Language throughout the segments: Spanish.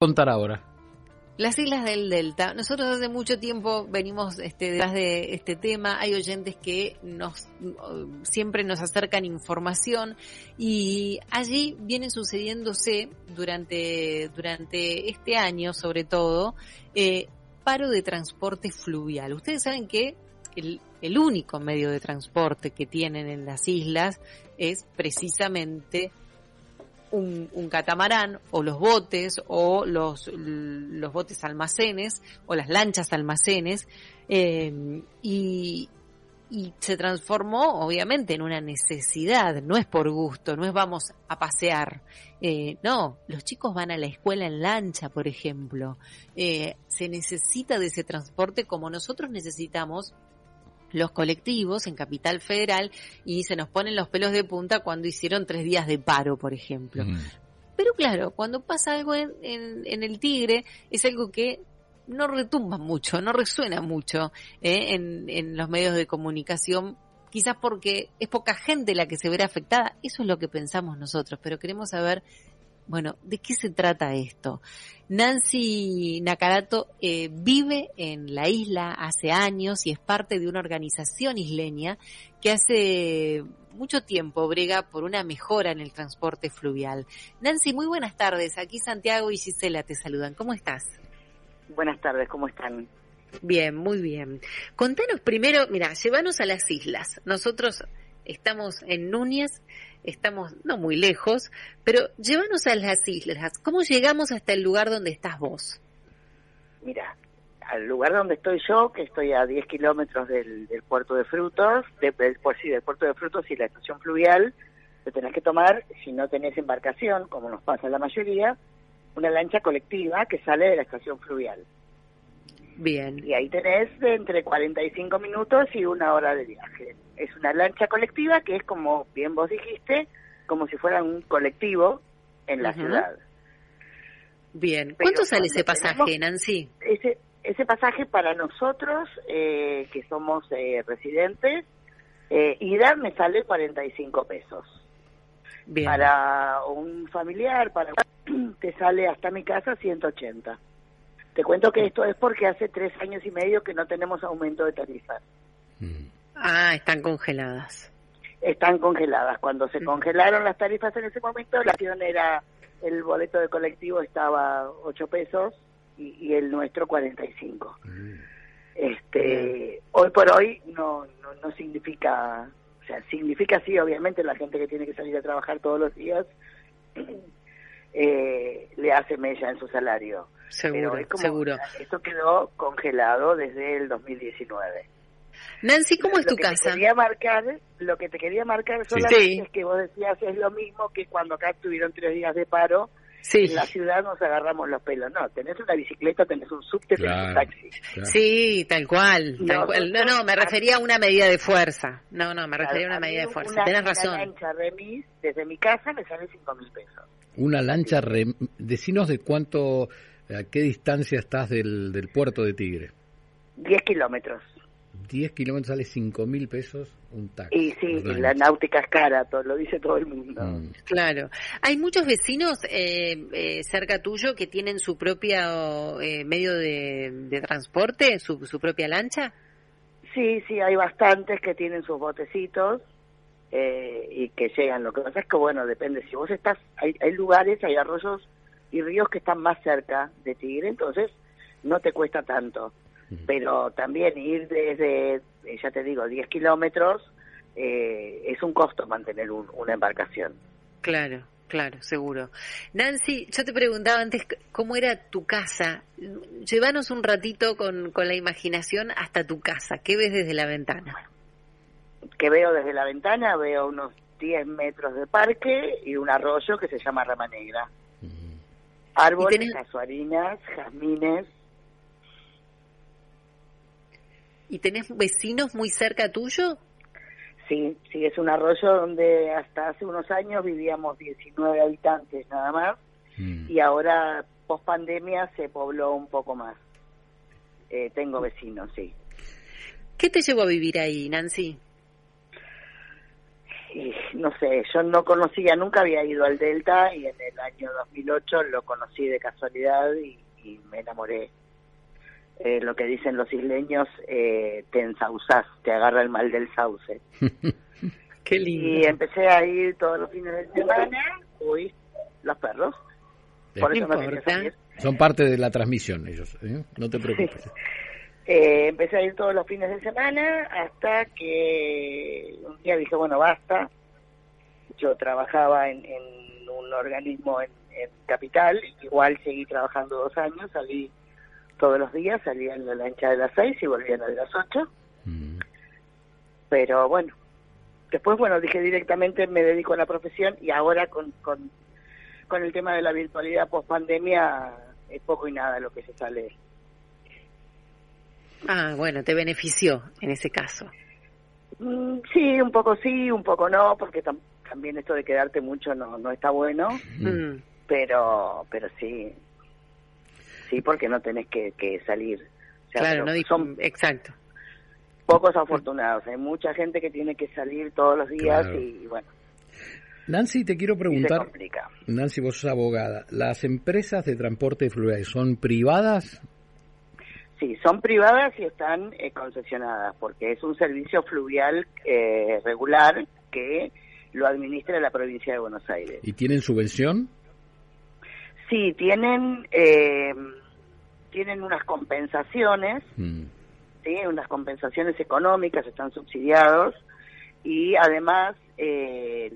contar ahora? Las islas del Delta. Nosotros hace mucho tiempo venimos este, detrás de este tema. Hay oyentes que nos siempre nos acercan información y allí viene sucediéndose durante durante este año, sobre todo, eh, paro de transporte fluvial. Ustedes saben que el, el único medio de transporte que tienen en las islas es precisamente un, catamarán o los botes o los, los botes almacenes o las lanchas almacenes eh, y, y se transformó obviamente en una necesidad, no es por gusto, no es vamos a pasear, eh, no, los chicos van a la escuela en lancha, por ejemplo, eh, se necesita de ese transporte como nosotros necesitamos los colectivos en Capital Federal y se nos ponen los pelos de punta cuando hicieron tres días de paro, por ejemplo. Mm. Pero claro, cuando pasa algo en, en, el Tigre es algo que no retumba mucho, no resuena mucho ¿eh? en, en los medios de comunicación quizás porque es poca gente la que se verá afectada, eso es lo que pensamos nosotros, pero queremos saber bueno, ¿de qué se trata esto? Nancy Nakarato eh, vive en la isla hace años y es parte de una organización isleña que hace mucho tiempo brega por una mejora en el transporte fluvial. Nancy, muy buenas tardes. Aquí Santiago y Gisela te saludan. ¿Cómo estás? Buenas tardes, ¿cómo están? Bien, muy bien. Contanos primero, mira, llévanos a las islas. Nosotros estamos en Núñez estamos no muy lejos, pero llévanos a las islas. ¿Cómo llegamos hasta el lugar donde estás vos? Mira, al lugar donde estoy yo, que estoy a 10 kilómetros del, puerto de frutos, de, del, pues sí, del puerto de frutos y la estación fluvial, te tenés que tomar, si no tenés embarcación, como nos pasa la mayoría, una lancha colectiva que sale de la estación fluvial. Bien. Y ahí tenés entre 45 minutos y una hora de viaje es una lancha colectiva que es como bien vos dijiste, como si fuera un colectivo en la ciudad. Bien, ¿cuánto sale ese pasaje, Nancy? Ese, ese pasaje para nosotros, eh, que somos eh, residentes, eh, ida me sale 45 pesos. Bien. Para un familiar, para te sale hasta mi casa 180. Te cuento que esto es porque hace tres años y medio que no tenemos aumento de tarifa. Mm. Ah, están congeladas. Están congeladas. Cuando se mm. congelaron las tarifas en ese momento, la acción era, el boleto de colectivo estaba 8 pesos y, el nuestro 45. Mm. Este, hoy por hoy no, no, no significa, o sea, significa sí, obviamente, la gente que tiene que salir a trabajar todos los días eh, le hace mella en su salario. Seguro, seguro. Esto quedó congelado desde el 2019. Nancy, ¿cómo es tu que casa? Te quería marcar, lo que te quería marcar solamente es que vos decías es lo mismo que cuando acá tuvieron tres días de paro, en la ciudad nos agarramos los pelos. No, tenés una bicicleta, tenés un subte, tenés un taxi. Sí, tal cual, No, no, me refería a una medida de fuerza. No, no, me refería a una medida de fuerza. Tenés razón. Una lancha remis desde mi casa me sale cinco mil pesos. Una lancha remis, decinos de cuánto, a qué distancia estás del, del puerto de Tigre. Diez kilómetros. 10 kilómetros sale 5 mil pesos un taxi. Y sí, la náutica es cara, todo, lo dice todo el mundo. Mm. Claro. ¿Hay muchos vecinos eh, eh, cerca tuyo que tienen su propio eh, medio de, transporte, su, su, propia lancha? Sí, sí, hay bastantes que tienen sus botecitos y que llegan. Lo que pasa es que, bueno, depende. Si vos estás, hay, hay lugares, hay arroyos y ríos que están más cerca de Tigre, entonces no te cuesta tanto pero también ir desde, eh, ya te digo, 10 kilómetros eh, es un costo mantener una embarcación. Claro, claro, seguro. Nancy, yo te preguntaba antes cómo era tu casa. Llévanos un ratito con, con la imaginación hasta tu casa. ¿Qué ves desde la ventana? ¿Qué veo desde la ventana? Veo unos 10 metros de parque y un arroyo que se llama Rama Negra. Árboles, casuarinas, jazmines, ¿Y tenés vecinos muy cerca tuyo? Sí, sí, es un arroyo donde hasta hace unos años vivíamos 19 habitantes nada más mm. y ahora post pandemia se pobló un poco más. Eh, tengo vecinos, sí. ¿Qué te llevó a vivir ahí, Nancy? Y no sé, yo no conocía, nunca había ido al Delta y en el año 2008 lo conocí de casualidad y, me enamoré. Eh, lo que dicen los isleños, eh, te ensauzás, te agarra el mal del sauce. Qué lindo. Y empecé a ir todos los fines de semana, uy, los perros. Por eso no Son parte de la transmisión ellos, ¿eh? no te preocupes. Eh, empecé a ir todos los fines de semana hasta que un día dije, bueno, basta. Yo trabajaba en, un organismo en, Capital, igual seguí trabajando dos años, salí todos los días, salía en la lancha de las seis y volvía a la de las ocho. Mm. Pero bueno, después, bueno, dije directamente me dedico a la profesión y ahora con, con, con el tema de la virtualidad post pandemia es poco y nada lo que se sale Ah, bueno, te benefició en ese caso. Mm, sí, un poco sí, un poco no, porque también esto de quedarte mucho no, no está bueno, mm. pero pero sí, sí, porque no tenés que, que salir. claro, no son exacto. Pocos afortunados, hay mucha gente que tiene que salir todos los días y, bueno. Nancy, te quiero preguntar, Nancy, vos sos abogada, ¿las empresas de transporte fluvial son privadas Sí, son privadas y están eh, concesionadas, porque es un servicio fluvial eh, regular que lo administra la provincia de Buenos Aires. ¿Y tienen subvención? Sí, tienen eh, tienen unas compensaciones, mm. sí, unas compensaciones económicas, están subsidiados y además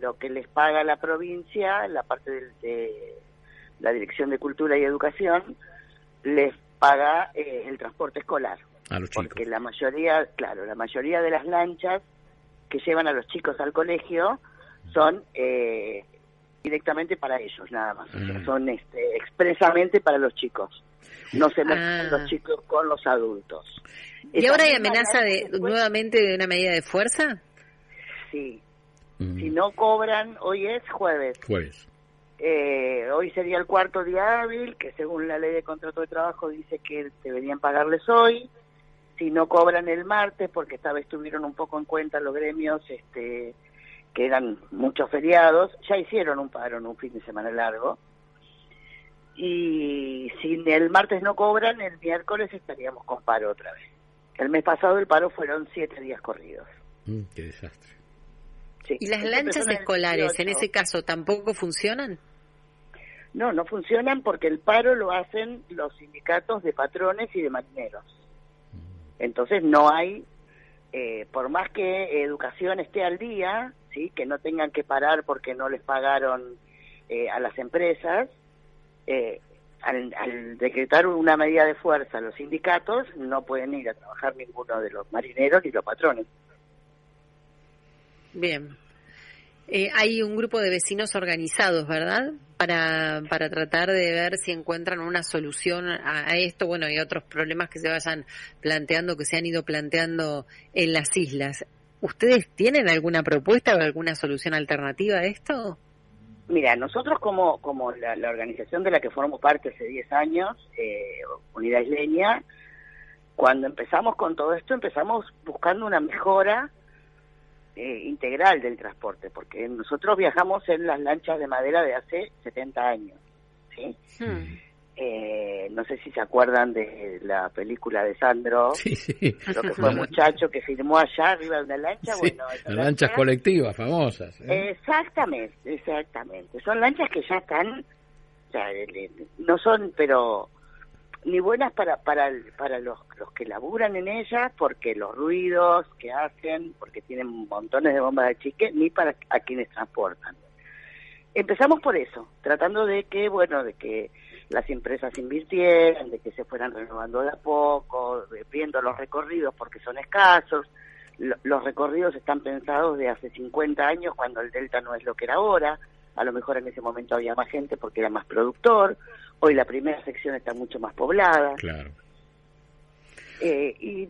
lo que les paga la provincia, la parte de la Dirección de Cultura y Educación, les paga eh, el transporte escolar. A los chicos. Porque la mayoría, claro, la mayoría de las lanchas que llevan a los chicos al colegio son eh, directamente para ellos, nada más. Mm. son este, expresamente para los chicos. No se mezclan ah. los chicos con los adultos. ¿Y ahora hay amenaza de nuevamente de una medida de fuerza? Sí. Mm. Si no cobran, hoy es jueves. Jueves. Eh, hoy sería el cuarto día hábil, que según la ley de contrato de trabajo dice que deberían pagarles hoy. Si no cobran el martes, porque esta vez tuvieron un poco en cuenta los gremios este, que eran muchos feriados, ya hicieron un paro en un fin de semana largo. Y si el martes no cobran, el miércoles estaríamos con paro otra vez. El mes pasado el paro fueron siete días corridos. Mm, qué desastre. ¿Y las lanchas escolares en ese caso tampoco funcionan? No, no funcionan porque el paro lo hacen los sindicatos de patrones y de marineros. Entonces no hay, eh, por más que educación esté al día, sí, que no tengan que parar porque no les pagaron eh, a las empresas, eh, al, decretar una medida de fuerza los sindicatos no pueden ir a trabajar ninguno de los marineros ni los patrones. Bien. Eh, hay un grupo de vecinos organizados, ¿verdad? Para, para tratar de ver si encuentran una solución a, esto, bueno, y otros problemas que se vayan planteando, que se han ido planteando en las islas. ¿Ustedes tienen alguna propuesta o alguna solución alternativa a esto? Mira, nosotros como, como la, organización de la que formamos parte hace 10 años, eh, Unidad Isleña, cuando empezamos con todo esto, empezamos buscando una mejora eh, integral del transporte, porque nosotros viajamos en las lanchas de madera de hace 70 años, ¿sí? Hmm. Eh, no sé si se acuerdan de la película de Sandro, lo que fue muchacho que firmó allá arriba de una lancha. bueno, lanchas colectivas famosas. ¿eh? Exactamente, exactamente. Son lanchas que ya están, o sea, no son, pero ni buenas para para para los, los que laburan en ellas porque los ruidos que hacen porque tienen montones de bombas de chique ni para a quienes transportan. Empezamos por eso tratando de que bueno de que las empresas invirtieran de que se fueran renovando de a poco viendo los recorridos porque son escasos. Los recorridos están pensados de hace 50 años cuando el delta no es lo que era ahora. A lo mejor en ese momento había más gente porque era más productor Hoy la primera sección está mucho más poblada. Claro. Eh, y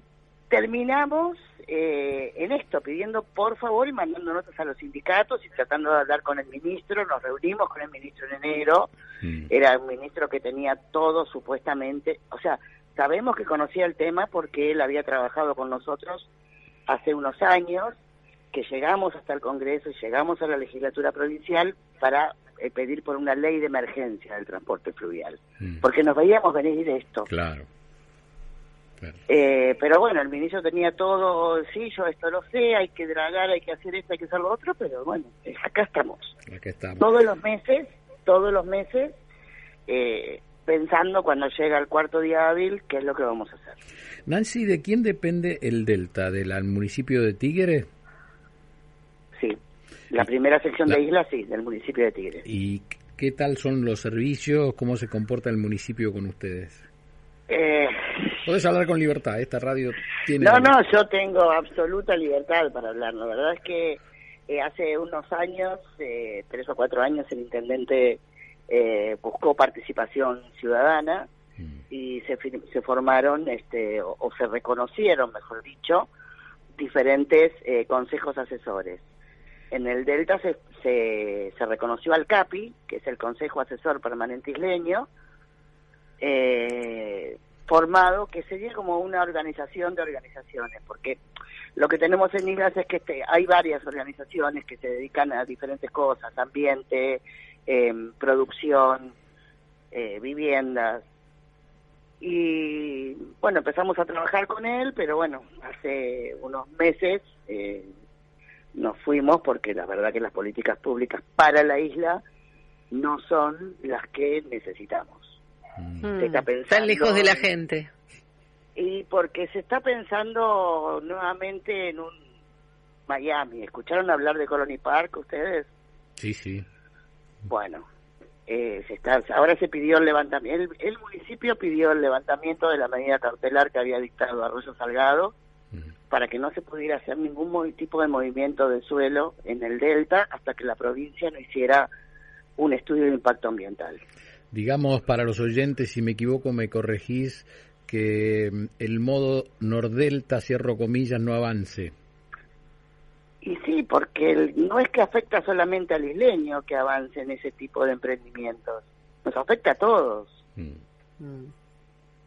terminamos eh, en esto, pidiendo por favor y mandando notas a los sindicatos y tratando de hablar con el ministro. Nos reunimos con el ministro en enero. Mm. Era un ministro que tenía todo supuestamente. O sea, sabemos que conocía el tema porque él había trabajado con nosotros hace unos años que llegamos hasta el Congreso y llegamos a la legislatura provincial para pedir por una ley de emergencia del transporte fluvial, mm. porque nos veíamos venir esto. Claro. Eh, pero bueno, el ministro tenía todo, sí, yo esto lo sé, hay que dragar, hay que hacer esto, hay que hacer lo otro, pero bueno, acá estamos. Acá estamos. Todos los meses, todos los meses, eh, pensando cuando llega el cuarto día hábil, qué es lo que vamos a hacer. Nancy, ¿de quién depende el Delta? ¿Del municipio de Tigre? La primera sección de isla, sí, del municipio de Tigre. ¿Y qué tal son los servicios? ¿Cómo se comporta el municipio con ustedes? Eh, Puedes hablar con libertad, esta radio tiene... No, no, yo tengo absoluta libertad para hablar. La verdad es que eh, hace unos años, eh, tres o cuatro años, el intendente eh, buscó participación ciudadana mm. y se, se formaron, este, o, se reconocieron, mejor dicho, diferentes consejos asesores. En el Delta se, se, reconoció al CAPI, que es el Consejo Asesor Permanente Isleño, eh, formado que sería como una organización de organizaciones, porque lo que tenemos en Islas es que este, hay varias organizaciones que se dedican a diferentes cosas, ambiente, em, producción, eh, viviendas. Y bueno, empezamos a trabajar con él, pero bueno, hace unos meses eh, nos fuimos porque la verdad que las políticas públicas para la isla no son las que necesitamos. Se está pensando, Están lejos de la gente. Y porque se está pensando nuevamente en un Miami. ¿Escucharon hablar de Colony Park ustedes? Sí, sí. Bueno, eh, se está, ahora se pidió el levantamiento, el, municipio pidió el levantamiento de la medida cautelar que había dictado Arroyo Salgado para que no se pudiera hacer ningún tipo de movimiento de suelo en el delta hasta que la provincia no hiciera un estudio de impacto ambiental digamos para los oyentes, si me equivoco me corregís, que mm, el modo nordelta, cierro comillas, no avance. Y sí, porque no es que afecta solamente al isleño que avance en ese tipo de emprendimientos, nos afecta a todos. Mm. Mm.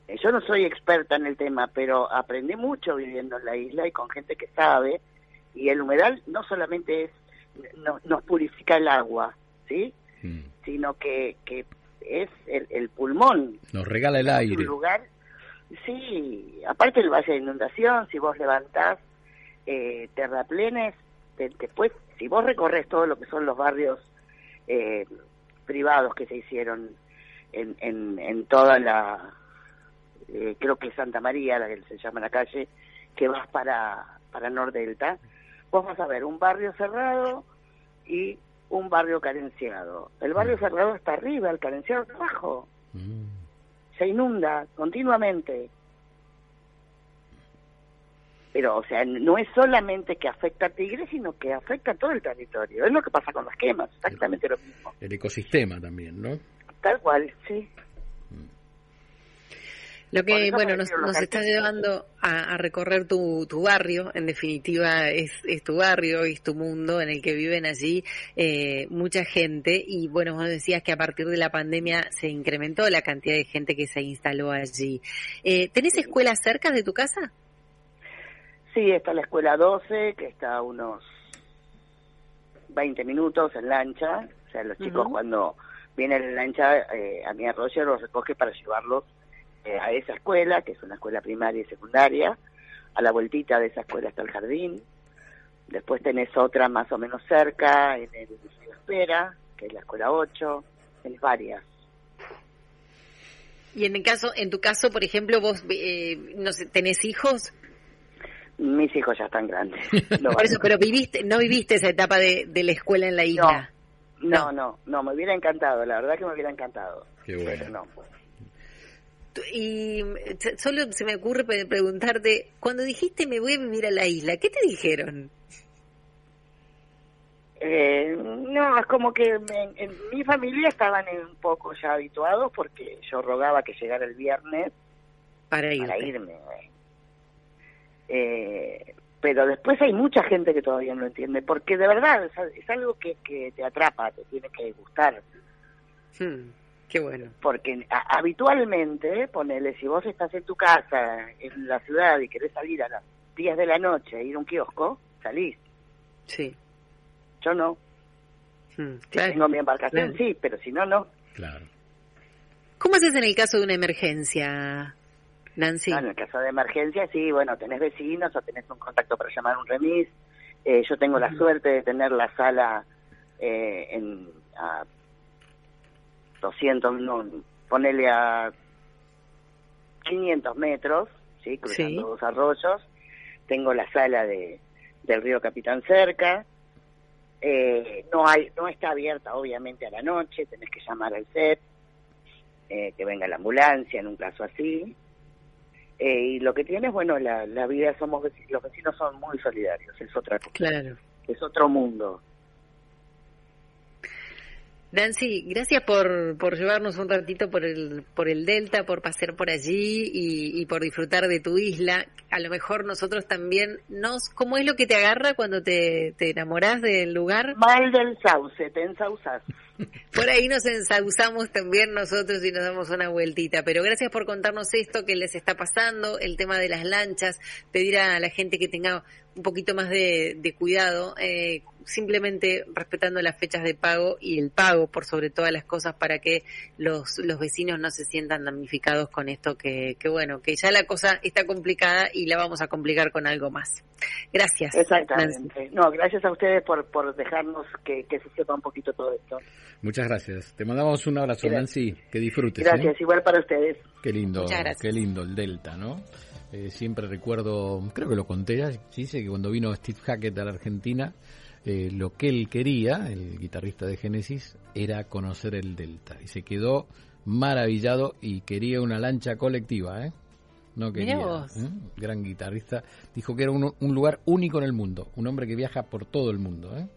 Eh, yo no soy experta en el tema, pero aprendí mucho viviendo en la isla y con gente que sabe, y el humedal no solamente es, no, nos purifica el agua, ¿sí? Sino que, que es el, pulmón. Nos regala el aire. lugar, sí, aparte el valle de inundación, si vos levantás eh, terraplenes, después, si vos recorres todo lo que son los barrios eh, privados que se hicieron en, en, en toda la, eh, creo que Santa María, la que se llama la calle, que vas para, para Nordelta, vos vas a ver un barrio cerrado y un barrio carenciado. El barrio mm. cerrado está arriba, el carenciado está abajo. Mm. Se inunda continuamente. Pero, o sea, no es solamente que afecta a Tigre, sino que afecta a todo el territorio. Es lo que pasa con las quemas, exactamente lo mismo. El ecosistema también, ¿no? Tal cual, sí. Lo que, bueno, nos, está llevando a, recorrer tu, tu, barrio, en definitiva es, es, tu barrio, es tu mundo en el que viven allí eh, mucha gente. Y bueno, vos decías que a partir de la pandemia se incrementó la cantidad de gente que se instaló allí. Eh, ¿Tenés escuelas cerca de tu casa? Sí, está la escuela 12, que está a unos 20 minutos en lancha, o sea, los chicos cuando vienen en lancha eh, a mi arroyo los recoge para llevarlos eh, a esa escuela, que es una escuela primaria y secundaria, a la vueltita de esa escuela está el jardín, después tenés otra más o menos cerca, en el Espera, que es la escuela 8, tenés varias. Y en el caso, en tu caso, por ejemplo, vos, eh, no sé, ¿tenés hijos? Mis hijos ya están grandes. No, por eso, pero viviste, no viviste esa etapa de, de la escuela en la isla. No, no, no, me hubiera encantado, la verdad que me hubiera encantado. Qué bueno. no. Y solo se me ocurre preguntarte, cuando dijiste me voy a vivir a la isla, ¿qué te dijeron? Eh, no, es como que en, mi familia estaban un poco ya habituados porque yo rogaba que llegara el viernes para, irme. Eh, pero después hay mucha gente que todavía no lo entiende, porque de verdad es, algo que, que, te atrapa, te tiene que gustar. Hmm. Qué bueno. Porque habitualmente, ponele, si vos estás en tu casa, en la ciudad, y querés salir a las 10 de la noche e ir a un kiosco, salís. Sí. Yo no. Hmm, tengo mi embarcación, sí, pero si no, no. Claro. ¿Cómo haces en el caso de una emergencia, Nancy? en el caso de emergencia, sí, bueno, tenés vecinos o tenés un contacto para llamar a un remis. Eh, yo tengo la suerte de tener la sala eh, en a 200, no, ponele a 500 metros, ¿sí? cruzando dos arroyos. Tengo la sala de, del río Capitán cerca. Eh, no hay no está abierta obviamente a la noche, tenés que llamar al set, eh, que venga la ambulancia en un caso así. Eh, y lo que tiene es, bueno, la, la vida, somos los vecinos son muy solidarios, es otra cosa. Claro. Es otro mundo. Nancy, gracias por, por llevarnos un ratito por el, por el Delta, por pasear por allí y, y, por disfrutar de tu isla. A lo mejor nosotros también nos... ¿Cómo es lo que te agarra cuando te, te enamorás del lugar? Mal del sauce, te ensauzas. Por ahí nos ensauzamos también nosotros y nos damos una vueltita. Pero gracias por contarnos esto que les está pasando, el tema de las lanchas, pedir a la gente que tenga un poquito más de, de cuidado. Eh, simplemente respetando las fechas de pago y el pago por sobre todas las cosas para que los, los vecinos no se sientan damnificados con esto que, que bueno, que ya la cosa está complicada y la vamos a complicar con algo más. Gracias. Exactamente. No, gracias a ustedes por, por dejarnos que, que se sepa un poquito todo esto. Muchas gracias. Te mandamos un abrazo, Nancy. Que disfrutes. Gracias, ¿eh? igual para ustedes. Qué lindo, qué lindo el Delta, ¿no? Eh, siempre recuerdo, creo que lo conté ya, dice que cuando vino Steve Hackett a la Argentina, eh, lo que él quería, el guitarrista de Genesis, era conocer el Delta. Y se quedó maravillado y quería una lancha colectiva, ¿eh? No quería. ¿eh? Gran guitarrista. Dijo que era un, un, lugar único en el mundo. Un hombre que viaja por todo el mundo, ¿eh?